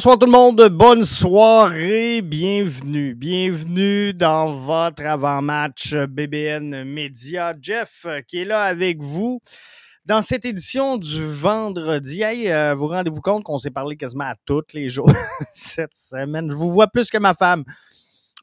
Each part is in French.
Bonsoir tout le monde, bonne soirée, bienvenue, bienvenue dans votre avant-match BBN Média. Jeff euh, qui est là avec vous dans cette édition du vendredi. Hey, euh, vous rendez-vous compte qu'on s'est parlé quasiment à tous les jours cette semaine? Je vous vois plus que ma femme.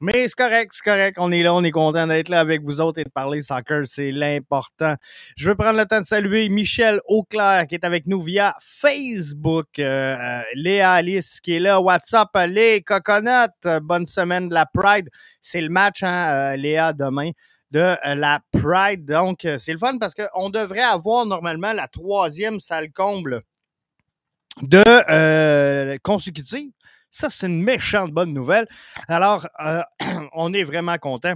Mais c'est correct, c'est correct. On est là, on est content d'être là avec vous autres et de parler soccer, c'est l'important. Je veux prendre le temps de saluer Michel Auclair qui est avec nous via Facebook. Euh, euh, Léa Alice qui est là. WhatsApp, les coconuts? Bonne semaine de la Pride. C'est le match, hein, euh, Léa, demain de la Pride. Donc, c'est le fun parce qu'on devrait avoir normalement la troisième salle comble de euh, consécutive. Ça, c'est une méchante bonne nouvelle. Alors, euh, on est vraiment content.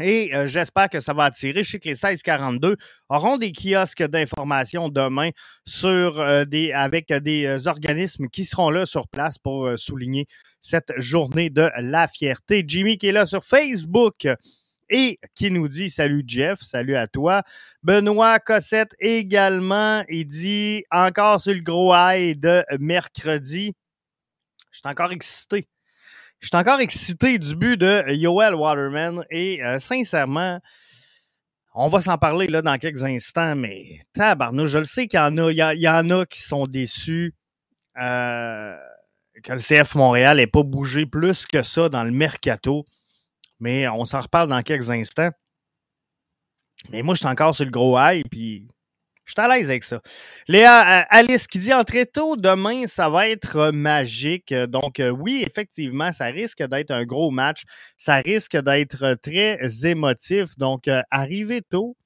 Et euh, j'espère que ça va attirer. Je sais que les 1642 auront des kiosques d'information demain sur euh, des avec des organismes qui seront là sur place pour souligner cette journée de la fierté. Jimmy qui est là sur Facebook et qui nous dit salut Jeff, salut à toi. Benoît Cossette également, il dit encore sur le gros high de mercredi. Je suis encore excité. Je suis encore excité du but de Yoel Waterman et euh, sincèrement, on va s'en parler là dans quelques instants, mais tabarnouche, je le sais qu'il y en a, il y, en a qui sont déçus euh, que le CF Montréal n'ait pas bougé plus que ça dans le mercato. Mais on s'en reparle dans quelques instants. Mais moi, je suis encore sur le gros high, puis je suis à l'aise avec ça. Léa, euh, Alice qui dit très tôt, demain, ça va être magique. Donc, euh, oui, effectivement, ça risque d'être un gros match. Ça risque d'être très émotif. Donc, euh, arrivez tôt.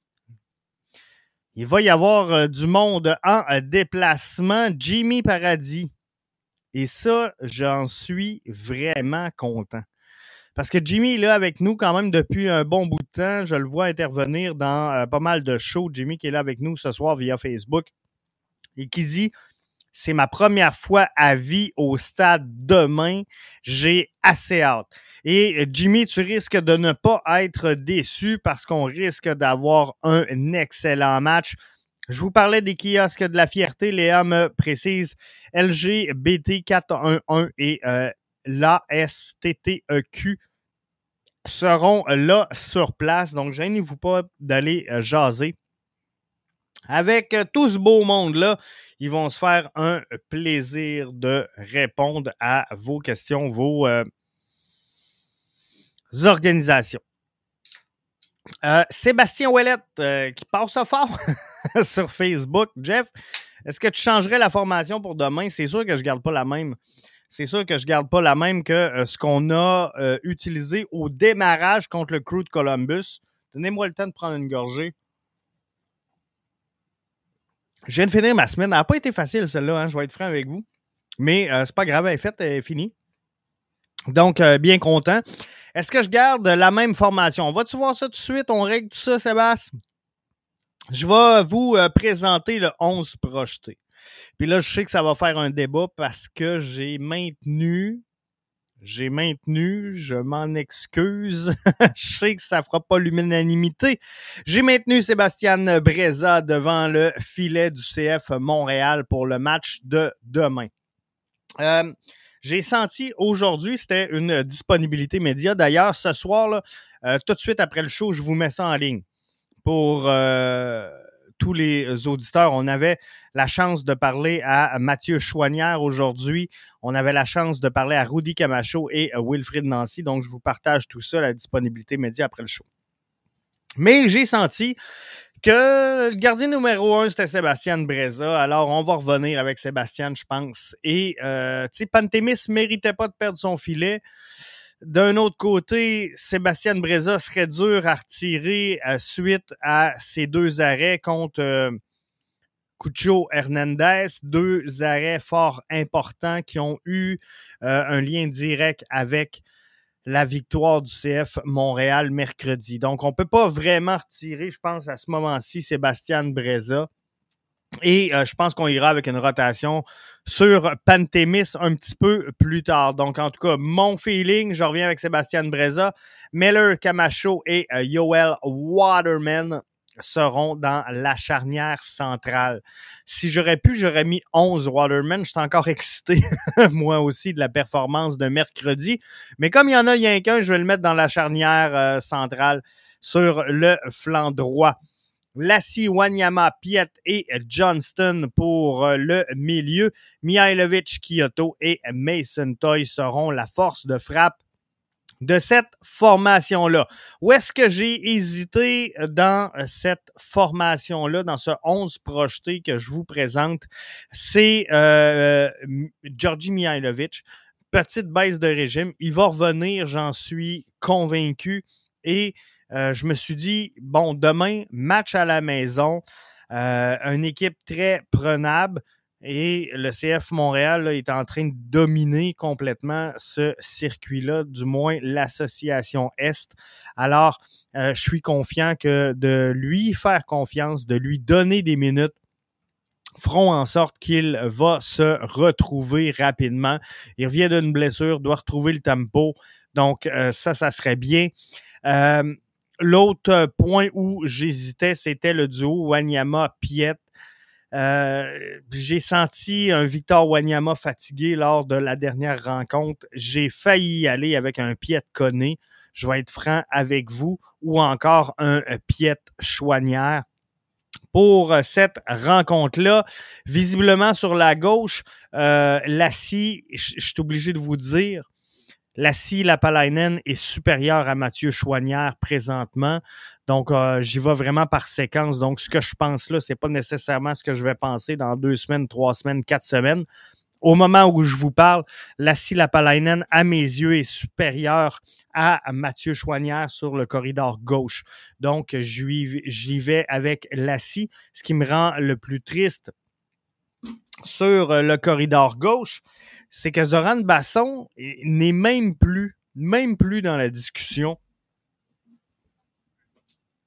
Il va y avoir du monde en déplacement. Jimmy Paradis. Et ça, j'en suis vraiment content. Parce que Jimmy est là avec nous quand même depuis un bon bout de temps. Je le vois intervenir dans euh, pas mal de shows. Jimmy qui est là avec nous ce soir via Facebook et qui dit c'est ma première fois à vie au stade demain. J'ai assez hâte. Et euh, Jimmy, tu risques de ne pas être déçu parce qu'on risque d'avoir un excellent match. Je vous parlais des kiosques de la fierté. Léa me précise LGBT411 et euh, l'ASTTEQ seront là sur place. Donc, gênez-vous pas d'aller euh, jaser. Avec euh, tout ce beau monde-là, ils vont se faire un plaisir de répondre à vos questions, vos euh, organisations. Sébastien Ouellette qui passe fort sur Facebook. Jeff, est-ce que tu changerais la formation pour demain? C'est sûr que je ne garde pas la même c'est sûr que je garde pas la même que euh, ce qu'on a euh, utilisé au démarrage contre le crew de Columbus. Donnez-moi le temps de prendre une gorgée. Je viens de finir ma semaine. Elle n'a pas été facile, celle-là, hein, je vais être franc avec vous. Mais euh, c'est pas grave, elle est faite, elle est finie. Donc, bien content. Est-ce que je garde la même formation? On va-tu voir ça tout de suite? On règle tout ça, Sébastien? Je vais vous présenter le 11 projeté. Puis là, je sais que ça va faire un débat parce que j'ai maintenu, j'ai maintenu, je m'en excuse. je sais que ça fera pas l'unanimité. J'ai maintenu Sébastien Breza devant le filet du CF Montréal pour le match de demain. Euh, j'ai senti aujourd'hui, c'était une disponibilité média. D'ailleurs, ce soir, là, euh, tout de suite après le show, je vous mets ça en ligne pour euh, tous les auditeurs. On avait la chance de parler à Mathieu Chouanière aujourd'hui. On avait la chance de parler à Rudy Camacho et Wilfrid Nancy. Donc, je vous partage tout ça, la disponibilité média après le show. Mais j'ai senti que le gardien numéro un, c'était Sébastien Breza. Alors, on va revenir avec Sébastien, je pense. Et, euh, tu sais, Pantémis méritait pas de perdre son filet. D'un autre côté, Sébastien Breza serait dur à retirer euh, suite à ces deux arrêts contre euh, Cucho Hernandez, deux arrêts fort importants qui ont eu euh, un lien direct avec la victoire du CF Montréal mercredi. Donc, on ne peut pas vraiment retirer, je pense, à ce moment-ci, Sébastien Breza. Et euh, je pense qu'on ira avec une rotation sur Pantémis un petit peu plus tard. Donc, en tout cas, mon feeling, je reviens avec Sébastien Breza, Miller Camacho et euh, Yoel Waterman seront dans la charnière centrale. Si j'aurais pu, j'aurais mis 11 Waterman. Je suis encore excité, moi aussi, de la performance de mercredi. Mais comme il y en a rien qu'un, je vais le mettre dans la charnière euh, centrale sur le flanc droit. Lassie, Wanyama, Piet et Johnston pour euh, le milieu. Mihailovic, Kyoto et Mason Toy seront la force de frappe de cette formation-là. Où est-ce que j'ai hésité dans cette formation-là, dans ce 11 projeté que je vous présente? C'est euh, Georgi Mihailovic. Petite baisse de régime. Il va revenir, j'en suis convaincu. Et euh, je me suis dit, bon, demain, match à la maison, euh, une équipe très prenable. Et le CF Montréal est en train de dominer complètement ce circuit-là, du moins l'association Est. Alors, euh, je suis confiant que de lui faire confiance, de lui donner des minutes, feront en sorte qu'il va se retrouver rapidement. Il revient d'une blessure, doit retrouver le tempo. Donc, ça, ça serait bien. L'autre point où j'hésitais, c'était le duo Wanyama-Piet. Euh, j'ai senti un Victor Wanyama fatigué lors de la dernière rencontre. J'ai failli aller avec un Piet Conné. Je vais être franc avec vous. Ou encore un Piet Chouanière. Pour cette rencontre-là, visiblement sur la gauche, euh, Lassie, je suis obligé de vous dire, Lassie Lapalainen est supérieur à Mathieu Chouanière présentement. Donc, euh, j'y vais vraiment par séquence. Donc, ce que je pense là, c'est pas nécessairement ce que je vais penser dans deux semaines, trois semaines, quatre semaines. Au moment où je vous parle, Lassie Lapalainen, à mes yeux, est supérieur à Mathieu Chouanière sur le corridor gauche. Donc, j'y vais avec Lassie. Ce qui me rend le plus triste sur le corridor gauche, c'est que Zoran Basson n'est même plus, même plus dans la discussion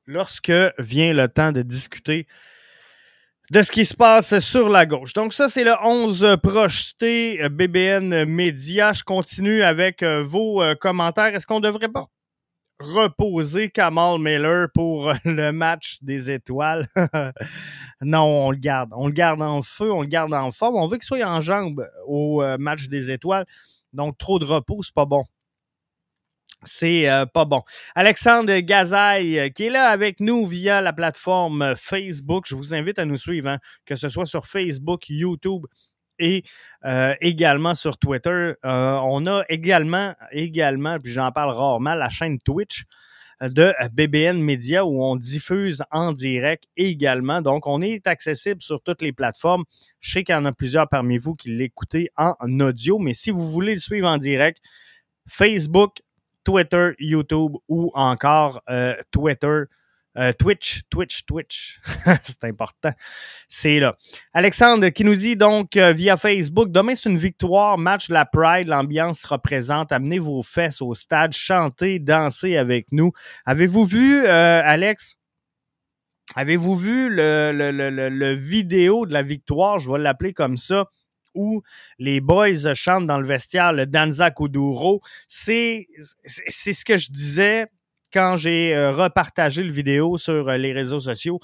lorsque vient le temps de discuter de ce qui se passe sur la gauche. Donc ça, c'est le 11 projeté BBN Média. Je continue avec euh, vos euh, commentaires. Est-ce qu'on devrait pas reposer Kamal Miller pour le match des étoiles. non, on le garde. On le garde en feu, on le garde en forme. On veut qu'il soit en jambe au euh, match des étoiles. Donc, trop de repos, c'est pas bon. C'est euh, pas bon. Alexandre Gazaille, euh, qui est là avec nous via la plateforme Facebook. Je vous invite à nous suivre, hein, que ce soit sur Facebook, YouTube et euh, également sur Twitter. Euh, on a également, également, puis j'en parle rarement, la chaîne Twitch euh, de BBN Media où on diffuse en direct également. Donc, on est accessible sur toutes les plateformes. Je sais qu'il y en a plusieurs parmi vous qui l'écoutez en audio, mais si vous voulez le suivre en direct, Facebook, Twitter, YouTube ou encore Twitter, euh, Twitch, Twitch, Twitch. c'est important. C'est là. Alexandre qui nous dit donc euh, via Facebook, demain c'est une victoire, match la Pride, l'ambiance sera présente. Amenez vos fesses au stade, chantez, dansez avec nous. Avez-vous vu, euh, Alex? Avez-vous vu le, le, le, le, vidéo de la victoire, je vais l'appeler comme ça, où les boys chantent dans le vestiaire le Danza Kuduro? C'est ce que je disais quand j'ai euh, repartagé le vidéo sur euh, les réseaux sociaux,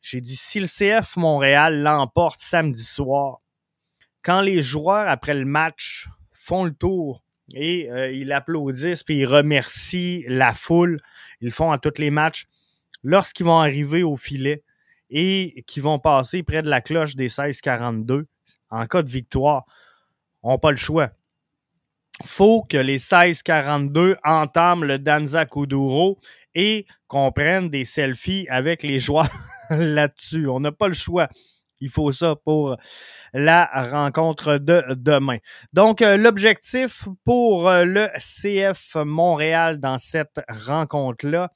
j'ai dit si le CF Montréal l'emporte samedi soir, quand les joueurs après le match font le tour et euh, ils applaudissent puis ils remercient la foule, ils font à tous les matchs, lorsqu'ils vont arriver au filet et qu'ils vont passer près de la cloche des 16-42 en cas de victoire, n'ont pas le choix faut que les 16-42 entament le Danza Kuduro et qu'on prenne des selfies avec les joueurs là-dessus. On n'a pas le choix. Il faut ça pour la rencontre de demain. Donc, euh, l'objectif pour euh, le CF Montréal dans cette rencontre-là,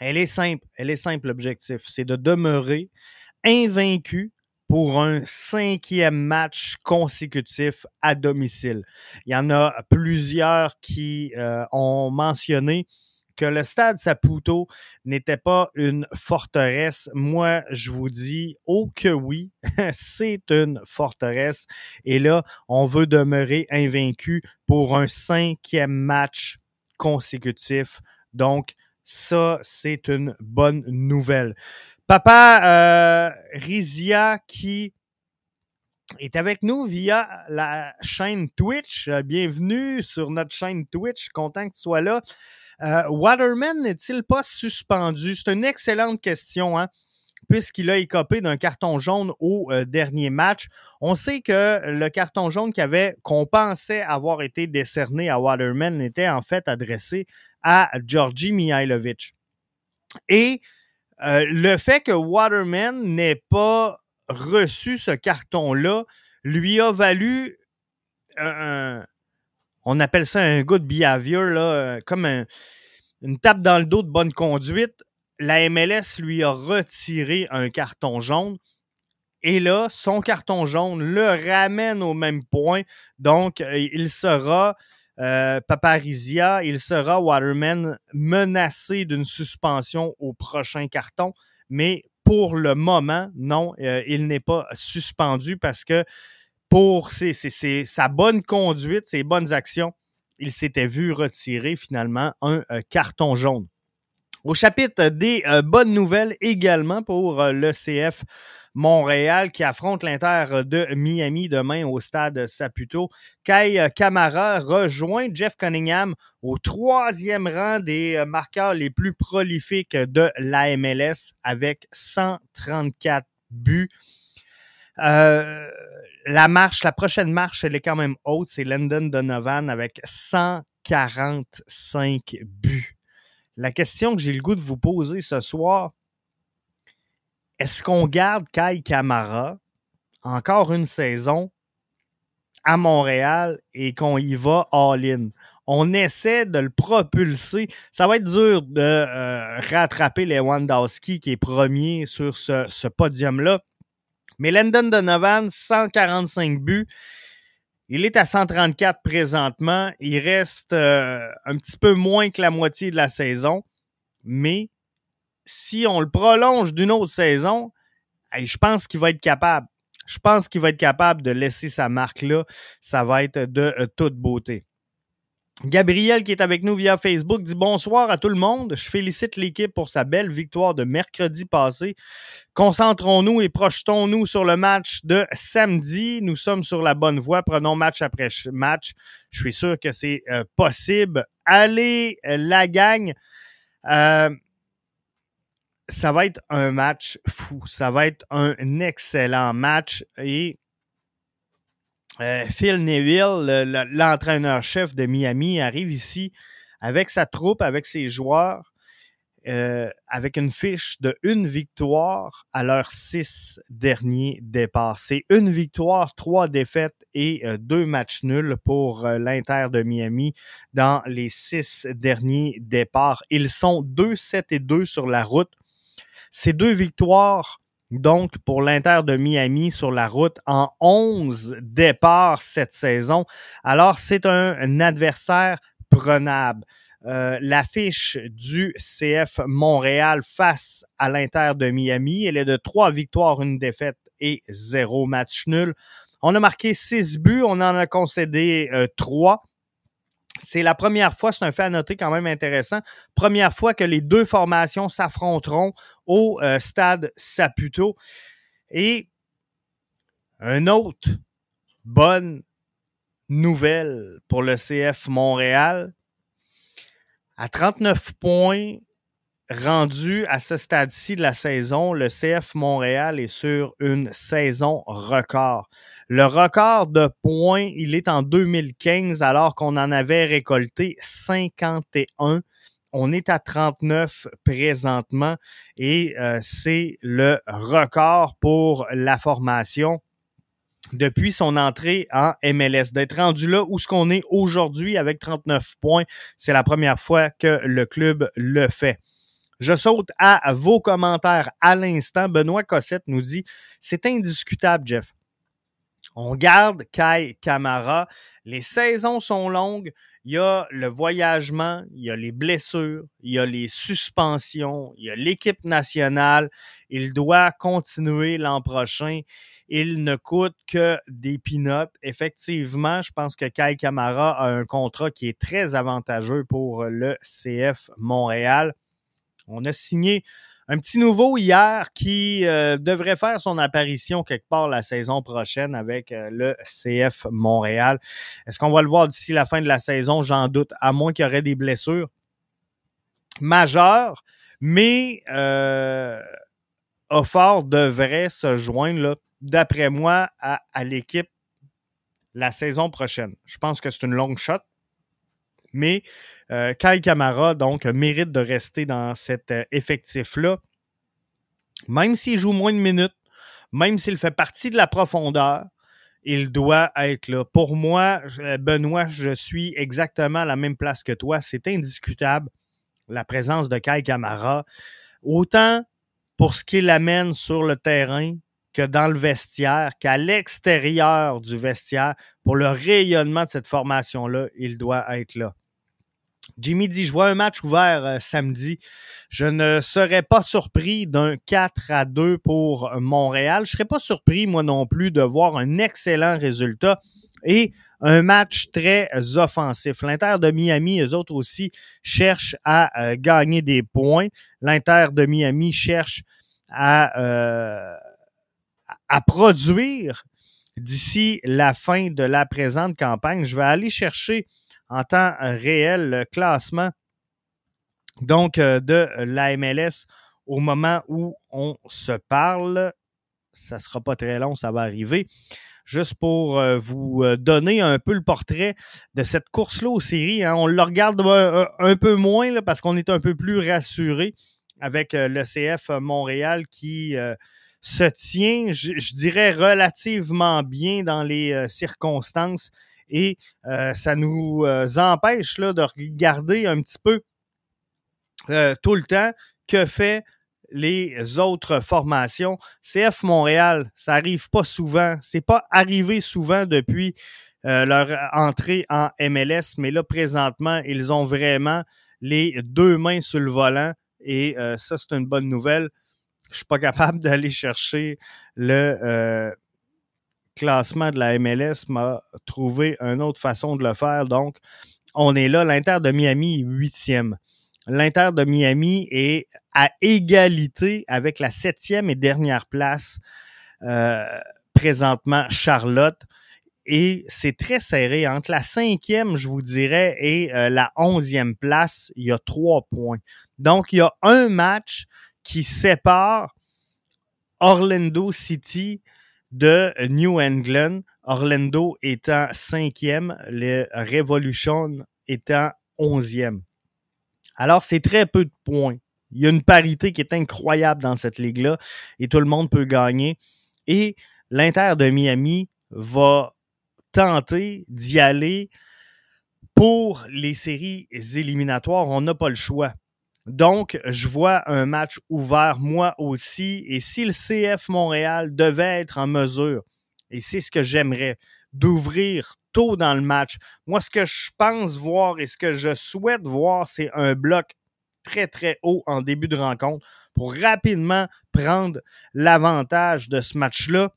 elle est simple. Elle est simple, l'objectif. C'est de demeurer invaincu pour un cinquième match consécutif à domicile. Il y en a plusieurs qui euh, ont mentionné que le stade Saputo n'était pas une forteresse. Moi, je vous dis, oh que oui, c'est une forteresse. Et là, on veut demeurer invaincu pour un cinquième match consécutif. Donc, Ça, c'est une bonne nouvelle. Papa euh, Rizia qui est avec nous via la chaîne Twitch. Euh, bienvenue sur notre chaîne Twitch. Content que tu sois là. Euh, Waterman n'est-il pas suspendu? C'est une excellente question, hein? puisqu'il a écopé d'un carton jaune au dernier match. On sait que le carton jaune qu'on pensait avoir été décerné à Waterman était en fait adressé à Georgi Mihailovic. Et euh, le fait que Waterman n'ait pas reçu ce carton-là lui a valu un, on appelle ça un good behavior, euh, comme une tape dans le dos de bonne conduite la MLS lui a retiré un carton jaune. Et là, son carton jaune le ramène au même point. Donc, euh, il sera euh, Paparizia, il sera Waterman menacé d'une suspension au prochain carton. Mais pour le moment, non, euh, il n'est pas suspendu parce que pour sa bonne conduite, ses bonnes actions, il s'était vu retirer finalement un carton jaune. Au chapitre des euh, bonnes nouvelles également pour euh, l'ECF Montréal qui affronte l'Inter de Miami demain au stade Saputo. Kai Kamara rejoint Jeff Cunningham au troisième rang des euh, marqueurs les plus prolifiques de la MLS avec 134 buts. la marche, la prochaine marche, elle est quand même haute. C'est Landon Donovan avec 145 buts la question que j'ai le goût de vous poser ce soir, est-ce qu'on garde Kai Kamara encore une saison à Montréal et qu'on y va all-in? On essaie de le propulser. Ça va être dur de euh, rattraper Lewandowski qui est premier sur ce, ce podium-là. Mais Landon Donovan, 145 buts. Il est à 134 présentement. Il reste euh, un petit peu moins que la moitié de la saison. Mais si on le prolonge d'une autre saison, je pense qu'il va être capable. Je pense qu'il va être capable de laisser sa marque là. Ça va être de euh, toute beauté. Gabriel, qui est avec nous via Facebook, dit bonsoir à tout le monde. Je félicite l'équipe pour sa belle victoire de mercredi passé. Concentrons-nous et projetons-nous sur le match de samedi. Nous sommes sur la bonne voie. Prenons match après match. Je suis sûr que c'est euh, possible. Allez, la gang. Euh, ça va être un match fou. Ça va être un excellent match et euh, Phil Neville, l'entraîneur-chef de Miami, arrive ici avec sa troupe, avec ses joueurs, euh, avec une fiche de une victoire à leurs six derniers départs. C'est une victoire, trois défaites et euh, deux matchs nuls pour l'Inter de Miami dans les six derniers départs. Ils sont 2-7 et 2 sur la route. Ces deux victoires donc pour l'Inter de Miami sur la route en 11 départs cette saison. Alors, c'est un, adversaire prenable. Euh, l'affiche du CF Montréal face à l'Inter de Miami, elle est de trois victoires, une défaite et zéro match nul. On a marqué six buts, on en a concédé euh, trois. C'est la première fois, c'est un fait à noter quand même intéressant, première fois que les deux formations s'affronteront au euh, stade Saputo. Et une autre bonne nouvelle pour le CF Montréal. À 39 points rendus à ce stade-ci de la saison, le CF Montréal est sur une saison record. Le record de points, il est en 2015 alors qu'on en avait récolté 51. On est à 39 présentement et euh, c'est le record pour la formation depuis son entrée en MLS. D'être rendu là où ce qu'on est aujourd'hui avec 39 points, c'est la première fois que le club le fait. Je saute à vos commentaires à l'instant. Benoît Cossette nous dit C'est indiscutable, Jeff. On garde Kai Kamara. Les saisons sont longues. Il y a le voyagement, il y a les blessures, il y a les suspensions, il y a l'équipe nationale. Il doit continuer l'an prochain. Il ne coûte que des pinottes. Effectivement, je pense que Kai Kamara a un contrat qui est très avantageux pour le CF Montréal. On a signé un petit nouveau hier qui euh, devrait faire son apparition quelque part la saison prochaine avec euh, le CF Montréal. Est-ce qu'on va le voir d'ici la fin de la saison? J'en doute, à moins qu'il y aurait des blessures majeures. Mais euh, Offort devrait se joindre, d'après moi, à, l'équipe la saison prochaine. Je pense que c'est une longue shot, mais euh, Kai Kamara, donc, mérite de rester dans cet euh, effectif-là. Même s'il joue moins de minutes, même s'il fait partie de la profondeur, il doit être là. Pour moi, Benoît, je suis exactement à la même place que toi. C'est indiscutable, la présence de Kai Kamara. Autant pour ce qu'il amène sur le terrain que dans le vestiaire, qu'à l'extérieur du vestiaire, pour le rayonnement de cette formation-là, il doit être là. Jimmy dit, je vois un match ouvert euh, samedi. Je ne serais pas surpris d'un 4 à 2 pour Montréal. Je ne serais pas surpris, moi non plus, de voir un excellent résultat et un match très offensif. L'Inter de Miami, eux autres aussi, cherchent à euh, gagner des points. L'Inter de Miami cherche euh, à produire d'ici la fin de la présente campagne. Je vais aller chercher en temps réel le classement donc euh, de la MLS au moment où on se parle. Ça ne sera pas très long, ça va arriver. Juste pour euh, vous euh, donner un peu le portrait de cette course-là aux séries. Hein. On le regarde un, peu moins parce qu'on est un peu plus rassuré avec le CF Montréal qui se tient, je, dirais, relativement bien dans les circonstances et euh, ça nous euh, empêche là, de regarder un petit peu euh, tout le temps que fait les autres formations. CF Montréal, ça arrive pas souvent. C'est pas arrivé souvent depuis leur entrée en MLS, mais là, présentement, ils ont vraiment les deux mains sur le volant et ça, c'est une bonne nouvelle. Je suis pas capable d'aller chercher le classement de la MLS m'a trouvé une autre façon de le faire. Donc, on est là. L'Inter de Miami est huitième. L'Inter de Miami est à égalité avec la septième et dernière place euh, présentement Charlotte. Et c'est très serré. Entre la cinquième, je vous dirais, et euh, la onzième place, il y a trois points. Donc, il y a un match qui sépare Orlando City de New England, Orlando étant cinquième, les Revolution étant onzième. Alors, c'est très peu de points. Il y a une parité qui est incroyable dans cette ligue-là et tout le monde peut gagner. Et l'Inter de Miami va tenter d'y aller pour les séries éliminatoires. On n'a pas le choix. Donc, je vois un match ouvert moi aussi. Et si le CF Montréal devait être en mesure, et c'est ce que j'aimerais, d'ouvrir tôt dans le match, moi, ce que je pense voir et ce que je souhaite voir, c'est un bloc très, très haut en début de rencontre pour rapidement prendre l'avantage de ce match-là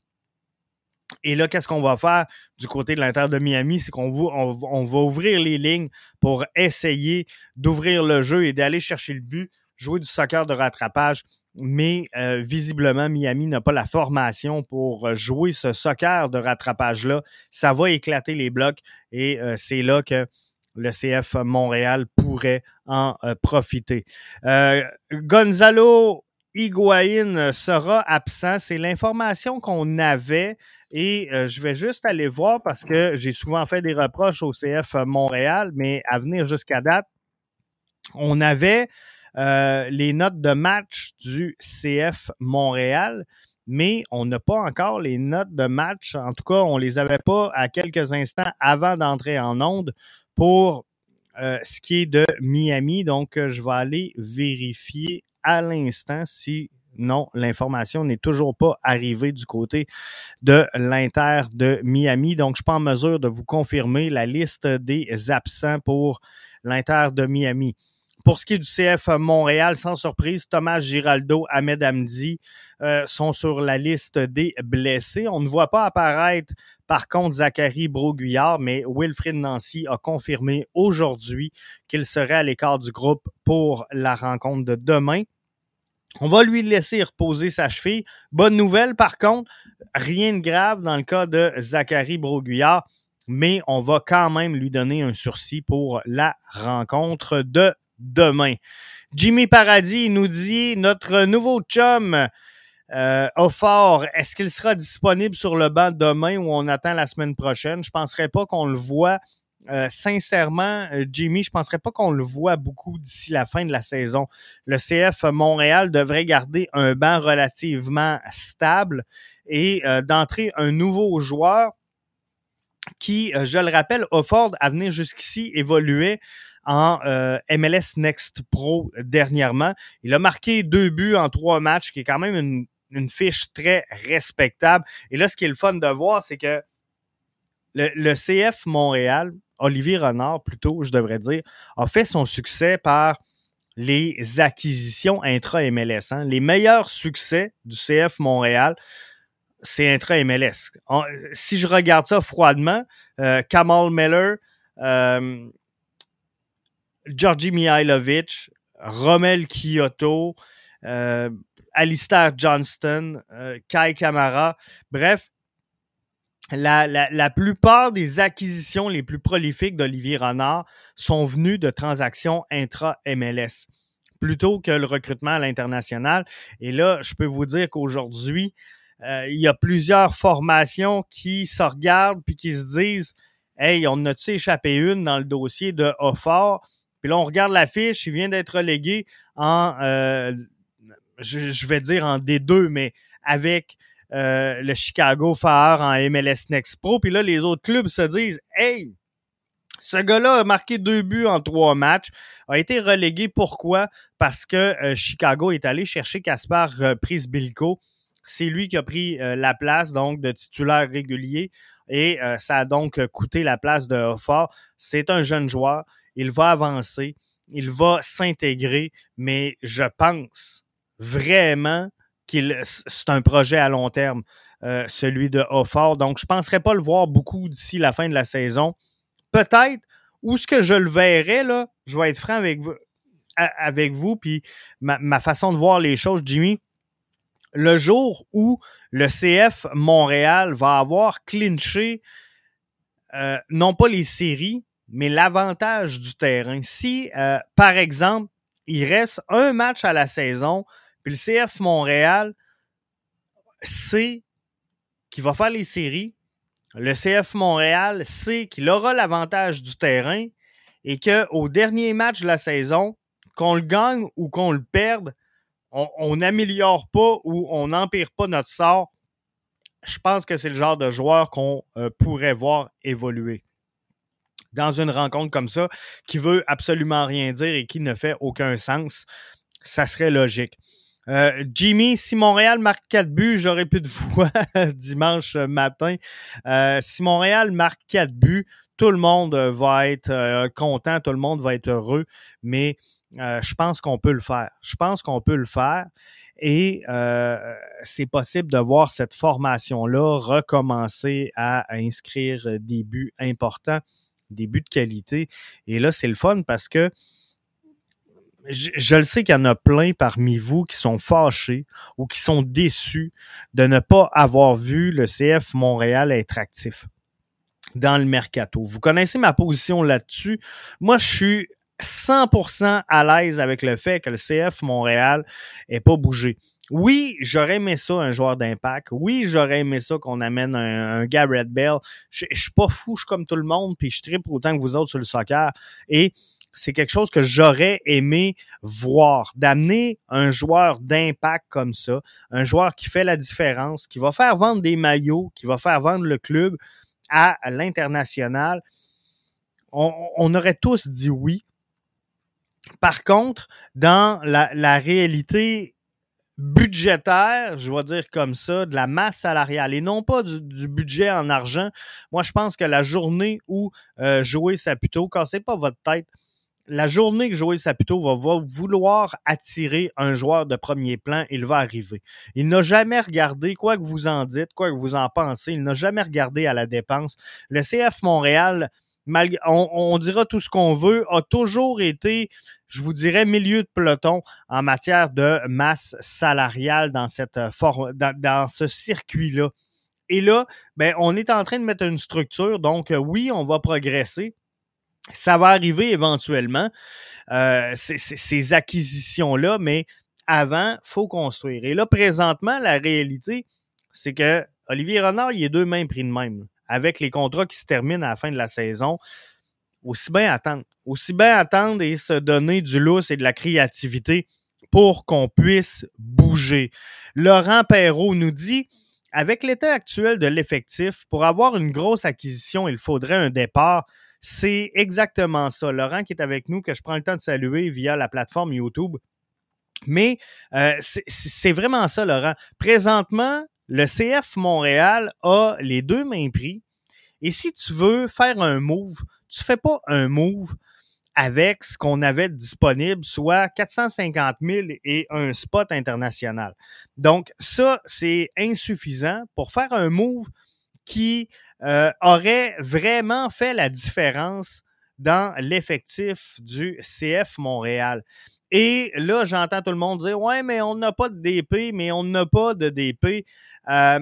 et là, qu'est-ce qu'on va faire du côté de l'Inter de Miami? C'est qu'on va, ouvrir les lignes pour essayer d'ouvrir le jeu et d'aller chercher le but, jouer du soccer de rattrapage. Mais euh, visiblement, Miami n'a pas la formation pour jouer ce soccer de rattrapage-là. Ça va éclater les blocs et euh, c'est là que le CF Montréal pourrait en euh, profiter. Gonzalo Higuain sera absent. C'est l'information qu'on avait et euh, je vais juste aller voir parce que j'ai souvent fait des reproches au CF Montréal, mais à venir jusqu'à date, on avait euh, les notes de match du CF Montréal, mais on n'a pas encore les notes de match. En tout cas, on les avait pas à quelques instants avant d'entrer en onde pour euh, ce qui est de Miami. Donc, je vais aller vérifier à l'instant si non, l'information n'est toujours pas arrivée du côté de l'Inter de Miami. Donc, je ne suis pas en mesure de vous confirmer la liste des absents pour l'Inter de Miami. Pour ce qui est du CF Montréal, sans surprise, Thomas Giraldo, Ahmed Hamdi euh, sont sur la liste des blessés. On ne voit pas apparaître, par contre, Zachary Broguillard, mais Wilfrid Nancy a confirmé aujourd'hui qu'il serait à l'écart du groupe pour la rencontre de demain. On va lui laisser reposer sa cheville. Bonne nouvelle, par contre, rien de grave dans le cas de Zachary Broguillard, mais on va quand même lui donner un sursis pour la rencontre de demain. Jimmy Paradis nous dit notre nouveau chum euh, fort, est-ce qu'il sera disponible sur le banc demain ou on attend la semaine prochaine? Je ne penserais pas qu'on le voit. Euh, sincèrement, euh, Jimmy, je ne penserais pas qu'on le voit beaucoup d'ici la fin de la saison. Le CF Montréal devrait garder un banc relativement stable et euh, d'entrer un nouveau joueur qui, je le rappelle, Offord à venir jusqu'ici évoluait en MLS Next Pro dernièrement. Il a marqué deux buts en trois matchs, qui est quand même une, une fiche très respectable. Et là, ce qui est le fun de voir, c'est que le, CF Montréal, Olivier Renard plutôt, je devrais dire, a fait son succès par les acquisitions intra-MLS. Hein. Les meilleurs succès du CF Montréal, c'est intra-MLS. Si je regarde ça froidement, euh, Kamal Miller, euh, Georgi Mihailovic, Romel Kyoto, euh, Alistair Johnston, Kai Kamara. Bref, la, plupart des acquisitions les plus prolifiques d'Olivier Renard sont venues de transactions intra-MLS plutôt que le recrutement à l'international. Et là, je peux vous dire qu'aujourd'hui, euh, il y a plusieurs formations qui se regardent puis qui se disent Hey, on a-tu échappé une dans le dossier de Offort? Puis là, on regarde la fiche, il vient d'être relégué en, euh, je, vais dire en D2, mais avec euh, le Chicago Fire en MLS Next Pro. Puis là, les autres clubs se disent Hey, ce gars-là a marqué deux buts en trois matchs, a été relégué. Pourquoi? Parce que euh, Chicago est allé chercher Caspar Prisbilko. C'est lui qui a pris la place donc de titulaire régulier et ça a donc coûté la place de Fort. C'est un jeune joueur il va avancer, il va s'intégrer, mais je pense vraiment c'est un projet à long terme, euh, celui de Offort. Donc, je ne penserais pas le voir beaucoup d'ici la fin de la saison. Peut-être, où ce que je le verrai, là, je vais être franc avec vous, avec vous puis ma, façon de voir les choses, Jimmy, le jour où le CF Montréal va avoir clinché euh, non pas les séries, mais l'avantage du terrain. Si, euh, par exemple, il reste un match à la saison, puis le CF Montréal sait qu'il va faire les séries, le CF Montréal sait qu'il aura l'avantage du terrain et qu'au dernier match de la saison, qu'on le gagne ou qu'on le perde, on n'améliore pas ou on n'empire pas notre sort. Je pense que c'est le genre de joueur qu'on euh, pourrait voir évoluer dans une rencontre comme ça qui veut absolument rien dire et qui ne fait aucun sens, ça serait logique. Euh, Jimmy, si Montréal marque 4 buts, j'aurais plus de voix dimanche matin. Euh, si Montréal marque 4 buts, tout le monde va être euh, content, tout le monde va être heureux, mais je pense qu'on peut le faire. Je pense qu'on peut le faire. Et c'est possible de voir cette formation-là recommencer à inscrire des buts importants des buts de qualité. Et là, c'est le fun parce que je, le sais qu'il y en a plein parmi vous qui sont fâchés ou qui sont déçus de ne pas avoir vu le CF Montréal être actif dans le mercato. Vous connaissez ma position là-dessus. Moi, je suis 100% à l'aise avec le fait que le CF Montréal n'ait pas bougé. Oui, j'aurais aimé ça, un joueur d'impact. Oui, j'aurais aimé ça qu'on amène un, un Garrett Bell. Je, je suis pas fou, je suis comme tout le monde, puis je tripe autant que vous autres sur le soccer. Et c'est quelque chose que j'aurais aimé voir, d'amener un joueur d'impact comme ça, un joueur qui fait la différence, qui va faire vendre des maillots, qui va faire vendre le club à, l'international. On, aurait tous dit oui. Par contre, dans la, la réalité budgétaire, je vais dire comme ça, de la masse salariale et non pas du, budget en argent. Moi, je pense que la journée où euh, Joey Saputo, cassez pas votre tête, la journée que Joël Saputo va, vouloir attirer un joueur de premier plan, il va arriver. Il n'a jamais regardé, quoi que vous en dites, quoi que vous en pensez, il n'a jamais regardé à la dépense. Le CF Montréal, on, dira tout ce qu'on veut, a toujours été, je vous dirais, milieu de peloton en matière de masse salariale dans, cette dans ce circuit-là. Et là, ben, on est en train de mettre une structure. Donc, oui, on va progresser ça va arriver éventuellement, euh, ces, acquisitions-là, mais avant, faut construire. Et là, présentement, la réalité, c'est que Olivier Renard, il est deux mains pris de même. Avec les contrats qui se terminent à la fin de la saison, aussi bien attendre. Aussi bien attendre et se donner du lousse et de la créativité pour qu'on puisse bouger. Laurent Perrault nous dit avec l'état actuel de l'effectif, pour avoir une grosse acquisition, il faudrait un départ. C'est exactement ça. Laurent qui est avec nous, que je prends le temps de saluer via la plateforme YouTube. Mais euh, c'est vraiment ça, Laurent. Présentement, le CF Montréal a les deux mains pris. Et si tu veux faire un move, tu ne fais pas un move avec ce qu'on avait disponible, soit 450 000 et un spot international. Donc, ça, c'est insuffisant. Pour faire un move, qui euh, aurait vraiment fait la différence dans l'effectif du CF Montréal. Et là, j'entends tout le monde dire Ouais, mais on n'a pas de DP, mais on n'a pas de DP. Euh,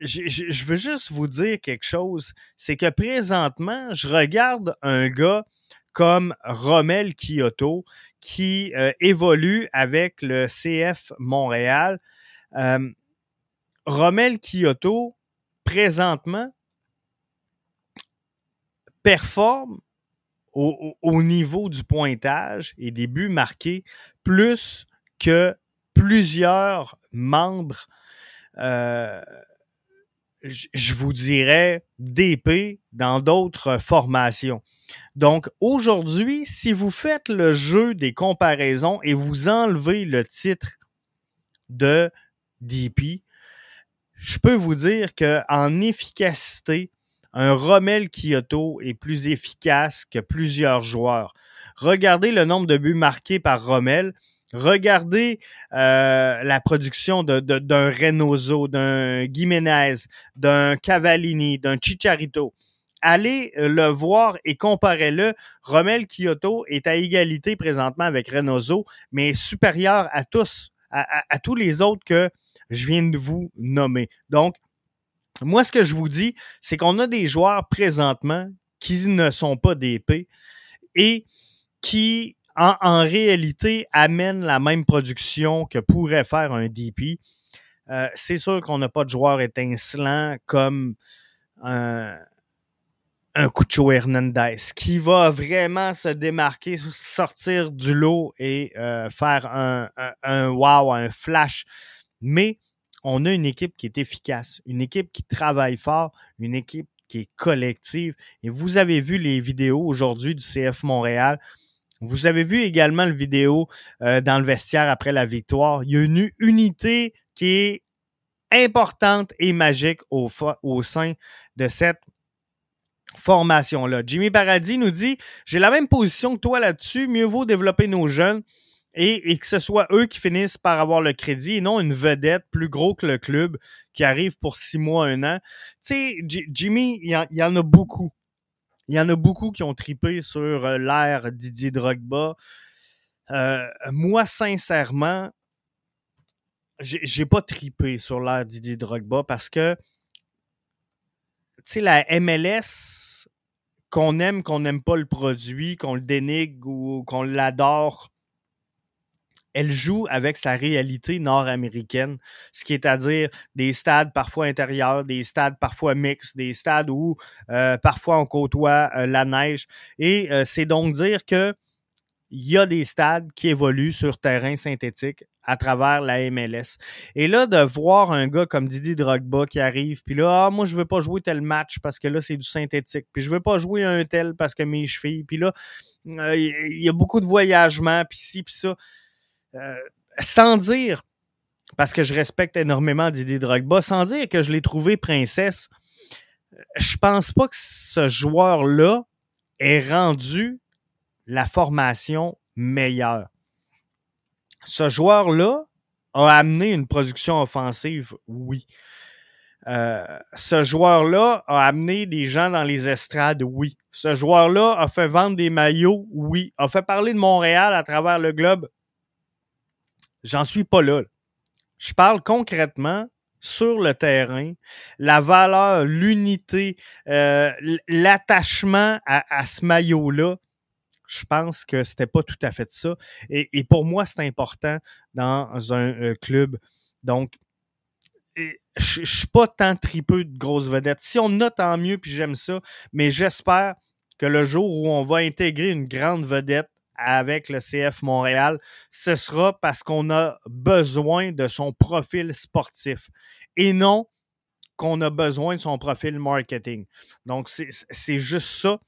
je veux juste vous dire quelque chose. C'est que présentement, je regarde un gars comme Romel Kyoto qui euh, évolue avec le CF Montréal. Romel Kyoto, présentement performe au, niveau du pointage et des buts marqués plus que plusieurs membres, euh, je vous dirais, d'épée dans d'autres formations. Donc aujourd'hui, si vous faites le jeu des comparaisons et vous enlevez le titre de DP, je peux vous dire qu'en efficacité, un Rommel Kyoto est plus efficace que plusieurs joueurs. Regardez le nombre de buts marqués par Rommel. Regardez euh, la production d'un Reynoso, d'un Jiménez, d'un Cavallini, d'un Chicharito. Allez le voir et comparez-le. Rommel Kyoto est à égalité présentement avec Reynoso, mais supérieur à tous, à tous les autres que je viens de vous nommer. Donc, moi, ce que je vous dis, c'est qu'on a des joueurs présentement qui ne sont pas d'épée et qui, en, réalité, amènent la même production que pourrait faire un DP. Euh, c'est sûr qu'on n'a pas de joueurs étincelants comme un, un Cucho Hernandez qui va vraiment se démarquer, sortir du lot et euh, faire un wow, un flash mais on a une équipe qui est efficace, une équipe qui travaille fort, une équipe qui est collective. Et vous avez vu les vidéos aujourd'hui du CF Montréal. Vous avez vu également le vidéo euh, dans le vestiaire après la victoire. Il y a une unité qui est importante et magique au, au sein de cette formation-là. Jimmy Paradis nous dit J'ai la même position que toi là-dessus, mieux vaut développer nos jeunes et, que ce soit eux qui finissent par avoir le crédit et non une vedette plus gros que le club qui arrive pour six mois, un an. Tu sais, Jimmy, il y, en a beaucoup. Il y en a beaucoup qui ont tripé sur euh, l'ère Didier Drogba. Euh, moi, sincèrement, j'ai pas tripé sur l'ère Didier Drogba parce que, tu sais, la MLS, qu'on aime, qu'on n'aime pas le produit, qu'on le dénigre ou qu'on l'adore, elle joue avec sa réalité nord-américaine, ce qui est à dire des stades parfois intérieurs, des stades parfois mixtes, des stades où euh, parfois on côtoie euh, la neige. Et euh, c'est donc dire que il y a des stades qui évoluent sur terrain synthétique à travers la MLS. Et là, de voir un gars comme Didi Drogba qui arrive, puis là, ah, moi, je veux pas jouer tel match parce que là, c'est du synthétique, puis je veux pas jouer un tel parce que mes chevilles, puis là, il y a beaucoup de voyagements, puis ci, puis ça. Euh, sans dire, parce que je respecte énormément Didier Drogba, sans dire que je l'ai trouvé princesse, je pense pas que ce joueur-là ait rendu la formation meilleure. Ce joueur-là a amené une production offensive, oui. Euh, ce joueur-là a amené des gens dans les estrades, oui. Ce joueur-là a fait vendre des maillots, oui. A fait parler de Montréal à travers le globe. J'en suis pas là. Je parle concrètement sur le terrain, la valeur, l'unité, euh, l'attachement à, ce maillot-là, je pense que c'était pas tout à fait ça. Et, pour moi, c'est important dans un euh, club. Donc, je ne suis pas tant tripeux de grosses vedettes. Si on a, tant mieux, puis j'aime ça. Mais j'espère que le jour où on va intégrer une grande vedette avec le CF Montréal, ce sera parce qu'on a besoin de son profil sportif et non qu'on a besoin de son profil marketing. Donc, c'est juste ça.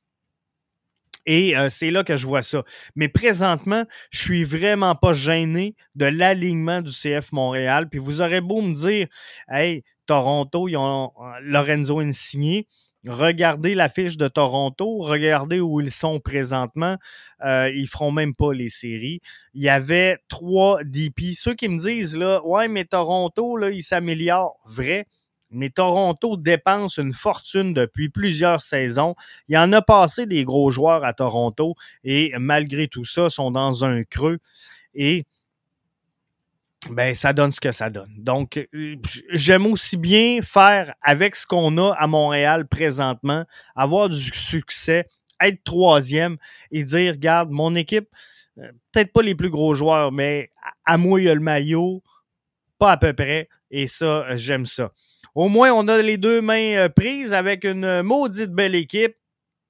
Et euh, c'est là que je vois ça. Mais présentement, je suis vraiment pas gêné de l'alignement du CF Montréal. Puis vous aurez beau me dire, hey, Toronto, ils ont euh, Lorenzo Insigné. Regardez l'affiche de Toronto, regardez où ils sont présentement. Euh, ils feront même pas les séries. Il y avait trois DP. Ceux qui me disent là, ouais, mais Toronto, là, il s'améliore. Vrai. Mais Toronto dépense une fortune depuis plusieurs saisons. Il y en a passé des gros joueurs à Toronto et malgré tout ça, sont dans un creux. Et ben ça donne ce que ça donne. Donc, euh, j'aime aussi bien faire avec ce qu'on a à Montréal présentement, avoir du succès, être troisième et dire, regarde, mon équipe, euh, peut-être pas les plus gros joueurs, mais à moi, il y a le maillot, pas à peu près, et ça, j'aime ça. Au moins, on a les deux mains euh, prises avec une maudite belle équipe.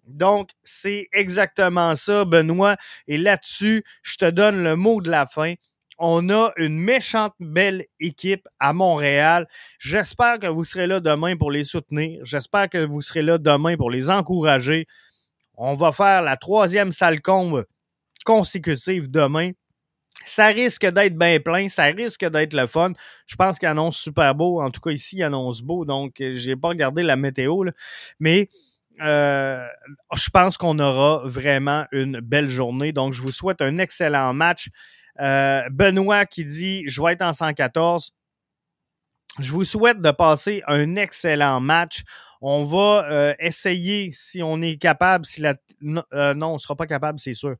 Donc, c'est exactement ça, Benoît. Et là-dessus, je te donne le mot de la fin on a une méchante belle équipe à Montréal. J'espère que vous serez là demain pour les soutenir. J'espère que vous serez là demain pour les encourager. On va faire la troisième salle combe consécutive demain. Ça risque d'être bien plein, ça risque d'être le fun. Je pense qu'il annonce super beau. En tout cas, ici, il annonce beau, donc euh, j'ai pas regardé la météo. Mais euh, je pense qu'on aura vraiment une belle journée. Donc, je vous souhaite un excellent match. Euh, Benoît qui dit Je vais être en 114. Je vous souhaite de passer un excellent match. On va euh, essayer, si on est capable, si la. Euh, non, on ne sera pas capable, c'est sûr.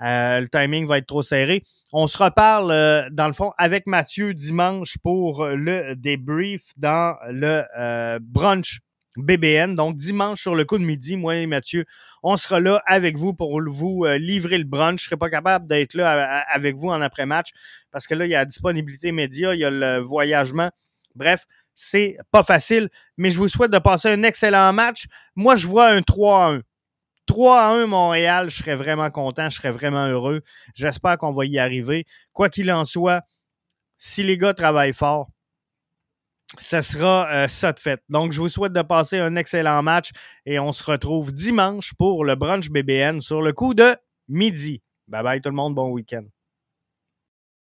le timing va être trop serré. On se reparle, dans le fond, avec Mathieu dimanche pour le débrief dans le brunch BBN. Donc, dimanche sur le coup de midi, moi et Mathieu, on sera là avec vous pour vous euh, livrer le brunch. Je ne serai pas capable d'être là avec vous en après-match parce que là, il y a la disponibilité média, il y a le voyagement. Bref, c'est pas facile, mais je vous souhaite de passer un excellent match. Moi, je vois un 3-1. 3-1 Montréal, je serais vraiment content, je serais vraiment heureux. J'espère qu'on va y arriver. Quoi qu'il en soit, si les gars travaillent fort, ce sera euh, ça de fait. Donc, je vous souhaite de passer un excellent match et on se retrouve dimanche pour le brunch BBN sur le coup de midi. Bye bye tout le monde, bon week-end.